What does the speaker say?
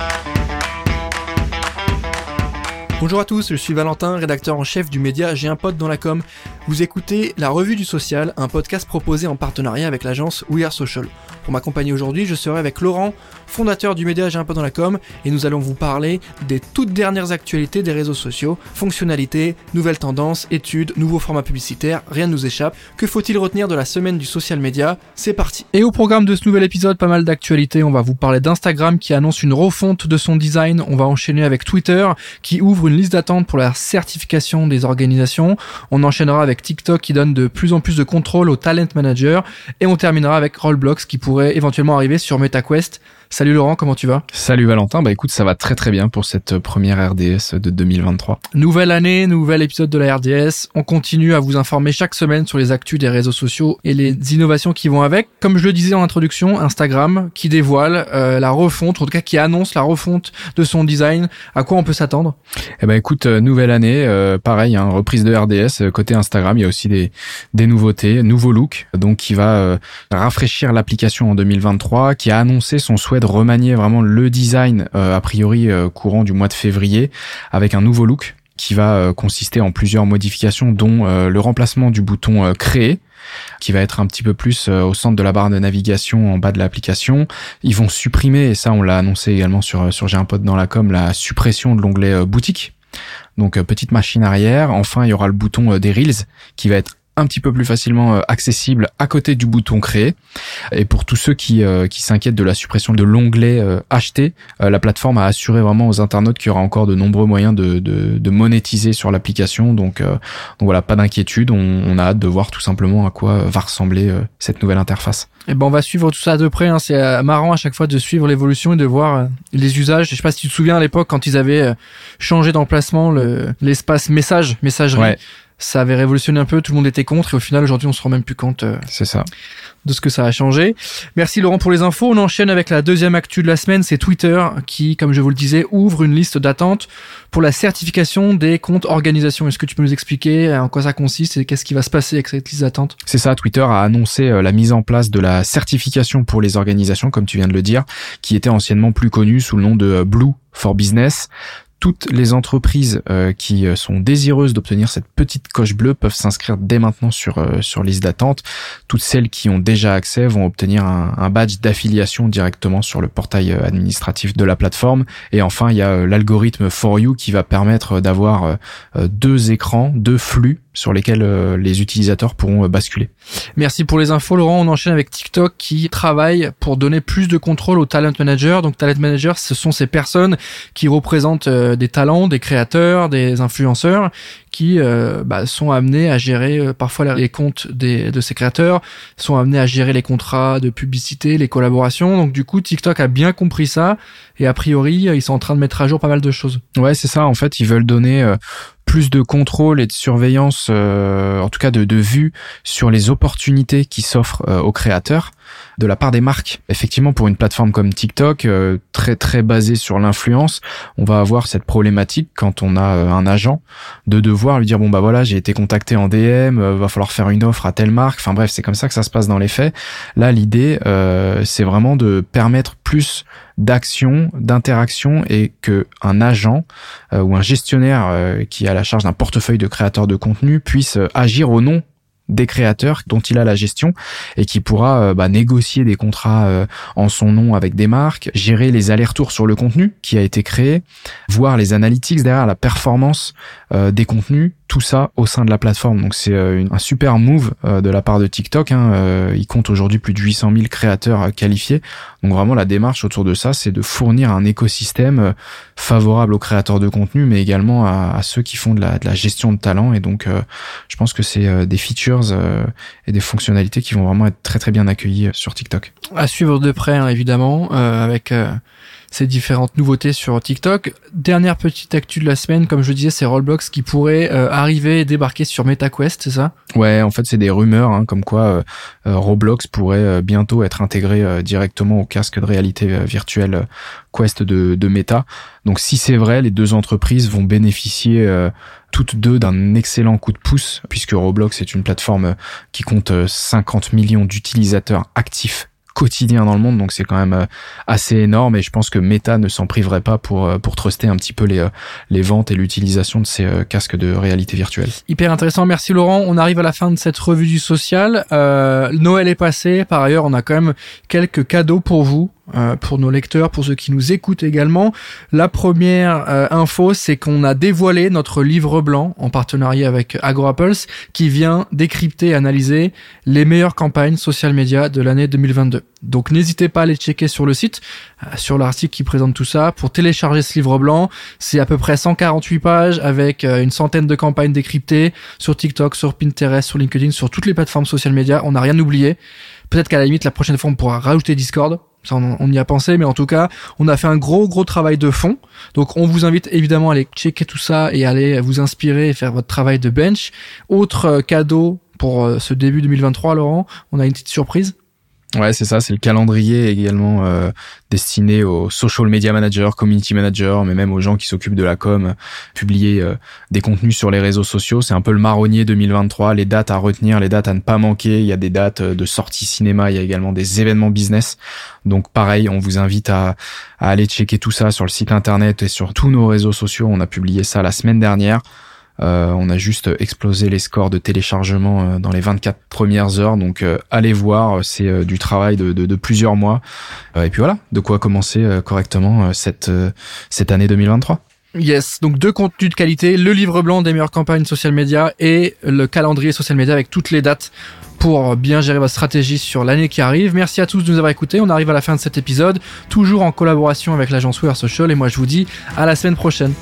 Bye. Bonjour à tous, je suis Valentin, rédacteur en chef du média J'ai un pote dans la com. Vous écoutez La Revue du Social, un podcast proposé en partenariat avec l'agence We Are Social. Pour m'accompagner aujourd'hui, je serai avec Laurent, fondateur du média J'ai un pote dans la com, et nous allons vous parler des toutes dernières actualités des réseaux sociaux, fonctionnalités, nouvelles tendances, études, nouveaux formats publicitaires, rien ne nous échappe. Que faut-il retenir de la semaine du social média? C'est parti Et au programme de ce nouvel épisode, pas mal d'actualités, on va vous parler d'Instagram qui annonce une refonte de son design, on va enchaîner avec Twitter qui ouvre une liste d'attente pour la certification des organisations. On enchaînera avec TikTok qui donne de plus en plus de contrôle aux talent managers. Et on terminera avec Rollblocks qui pourrait éventuellement arriver sur MetaQuest. Salut Laurent, comment tu vas Salut Valentin, bah écoute, ça va très très bien pour cette première RDS de 2023. Nouvelle année, nouvel épisode de la RDS. On continue à vous informer chaque semaine sur les actus des réseaux sociaux et les innovations qui vont avec. Comme je le disais en introduction, Instagram qui dévoile euh, la refonte, en tout cas qui annonce la refonte de son design. À quoi on peut s'attendre Eh ben écoute, euh, nouvelle année, euh, pareil, hein, reprise de RDS côté Instagram. Il y a aussi des des nouveautés, nouveau look, donc qui va rafraîchir l'application en 2023, qui a annoncé son souhait de remanier vraiment le design euh, a priori euh, courant du mois de février avec un nouveau look qui va euh, consister en plusieurs modifications dont le remplacement du bouton créer qui va être un petit peu plus au centre de la barre de navigation en bas de l'application. Ils vont supprimer, et ça on l'a annoncé également sur, sur J'ai un pote dans la com, la suppression de l'onglet boutique. Donc petite machine arrière. Enfin, il y aura le bouton des Reels qui va être un petit peu plus facilement euh, accessible à côté du bouton créer. Et pour tous ceux qui, euh, qui s'inquiètent de la suppression de l'onglet euh, acheter, la plateforme a assuré vraiment aux internautes qu'il y aura encore de nombreux moyens de, de, de monétiser sur l'application. Donc, donc voilà, pas d'inquiétude. On, on, a hâte de voir tout simplement à quoi va ressembler cette nouvelle interface. Et eh ben on va suivre tout ça de près. Hein. C'est marrant à chaque fois de suivre l'évolution et de voir les usages. Je sais pas si tu te souviens à l'époque quand ils avaient changé d'emplacement l'espace message, messagerie. Ouais ça avait révolutionné un peu, tout le monde était contre et au final aujourd'hui on se rend même plus compte. Euh, c'est ça. De ce que ça a changé. Merci Laurent pour les infos. On enchaîne avec la deuxième actu de la semaine, c'est Twitter qui, comme je vous le disais, ouvre une liste d'attente pour la certification des comptes organisations. Est-ce que tu peux nous expliquer en quoi ça consiste et qu'est-ce qui va se passer avec cette liste d'attente C'est ça, Twitter a annoncé euh, la mise en place de la certification pour les organisations, comme tu viens de le dire, qui était anciennement plus connue sous le nom de euh, Blue for Business toutes les entreprises euh, qui euh, sont désireuses d'obtenir cette petite coche bleue peuvent s'inscrire dès maintenant sur euh, sur liste d'attente. Toutes celles qui ont déjà accès vont obtenir un, badge d'affiliation directement sur le portail administratif de la plateforme. Et enfin, il y a l'algorithme For You qui va permettre d'avoir deux écrans, deux flux sur lesquels les utilisateurs pourront basculer. Merci pour les infos Laurent. On enchaîne avec TikTok qui travaille pour donner plus de contrôle aux talent managers. Donc talent managers, ce sont ces personnes qui représentent des talents, des créateurs, des influenceurs qui bah, sont amenés à gérer parfois les comptes des, de ces créateurs, sont amenés à gérer les contrats de publicité, les collaborations. Donc du coup, TikTok a bien compris ça et a priori, ils sont en train de mettre à jour pas mal de choses. Ouais, c'est ça. En fait, ils veulent donner plus de contrôle et de surveillance, euh, en tout cas de, de vue sur les opportunités qui s'offrent euh, aux créateurs de la part des marques. Effectivement, pour une plateforme comme TikTok, euh, très très basée sur l'influence, on va avoir cette problématique quand on a un agent de devoir lui dire bon bah voilà j'ai été contacté en DM, va falloir faire une offre à telle marque. Enfin bref, c'est comme ça que ça se passe dans les faits. Là, l'idée c'est vraiment de permettre plus d'action, d'interaction et que un agent euh, ou un gestionnaire euh, qui a la charge d'un portefeuille de créateurs de contenu puisse euh, agir au nom des créateurs dont il a la gestion et qui pourra bah, négocier des contrats en son nom avec des marques, gérer les allers-retours sur le contenu qui a été créé, voir les analytics derrière la performance des contenus tout ça au sein de la plateforme. Donc c'est euh, un super move euh, de la part de TikTok. Hein. Euh, il compte aujourd'hui plus de 800 000 créateurs qualifiés. Donc vraiment la démarche autour de ça, c'est de fournir un écosystème favorable aux créateurs de contenu, mais également à, ceux qui font de la, de la, gestion de talent. Et donc je pense que c'est des features et des fonctionnalités qui vont vraiment être très très bien accueillies sur TikTok. À suivre de près, hein, évidemment, avec ces différentes nouveautés sur TikTok. Dernière petite actu de la semaine, comme je disais, c'est Roblox qui pourrait euh, arriver et débarquer sur MetaQuest, c'est ça? Ouais, en fait, c'est des rumeurs, hein, comme quoi euh, euh, Roblox pourrait bientôt être intégré directement au casque de réalité virtuelle Quest de, de Meta. Donc, si c'est vrai, les deux entreprises vont bénéficier toutes deux d'un excellent coup de pouce, puisque Roblox est une plateforme qui compte 50 millions d'utilisateurs actifs quotidien dans le monde, donc c'est quand même assez énorme et je pense que Meta ne s'en priverait pas pour pour truster un petit peu les les ventes et l'utilisation de ces casques de réalité virtuelle. Hyper intéressant, merci Laurent. On arrive à la fin de cette revue du social. Noël est passé, par ailleurs, on a quand même quelques cadeaux pour vous. Euh, pour nos lecteurs, pour ceux qui nous écoutent également. La première euh, info, c'est qu'on a dévoilé notre livre blanc en partenariat avec AgroApples qui vient décrypter et analyser les meilleures campagnes social media de l'année 2022. Donc n'hésitez pas à les checker sur le site, euh, sur l'article qui présente tout ça. Pour télécharger ce livre blanc, c'est à peu près 148 pages avec une centaine de campagnes décryptées sur TikTok, sur Pinterest, sur LinkedIn, sur toutes les plateformes social media. On n'a rien oublié. Peut-être qu'à la limite, la prochaine fois, on pourra rajouter Discord ça, on, y a pensé, mais en tout cas, on a fait un gros, gros travail de fond. Donc, on vous invite évidemment à aller checker tout ça et aller vous inspirer et faire votre travail de bench. Autre euh, cadeau pour euh, ce début 2023, Laurent, on a une petite surprise. Ouais, c'est ça, c'est le calendrier également euh, destiné aux social media managers, community managers, mais même aux gens qui s'occupent de la com, publier euh, des contenus sur les réseaux sociaux. C'est un peu le marronnier 2023, les dates à retenir, les dates à ne pas manquer. Il y a des dates euh, de sortie cinéma, il y a également des événements business. Donc pareil, on vous invite à aller checker tout ça sur le site internet et sur tous nos réseaux sociaux. On a publié ça la semaine dernière. Euh, on a juste explosé les scores de téléchargement euh, dans les 24 premières heures. Donc euh, allez voir, c'est du travail de, plusieurs mois. et puis voilà, de quoi commencer correctement cette, cette année 2023. Yes, donc deux contenus de qualité, le livre blanc des meilleures campagnes social media et le calendrier social media avec toutes les dates pour bien gérer votre stratégie sur l'année qui arrive. Merci à tous de nous avoir écoutés. On arrive à la fin de cet épisode, toujours en collaboration avec l'agence Wear Social et moi je vous dis à la semaine prochaine.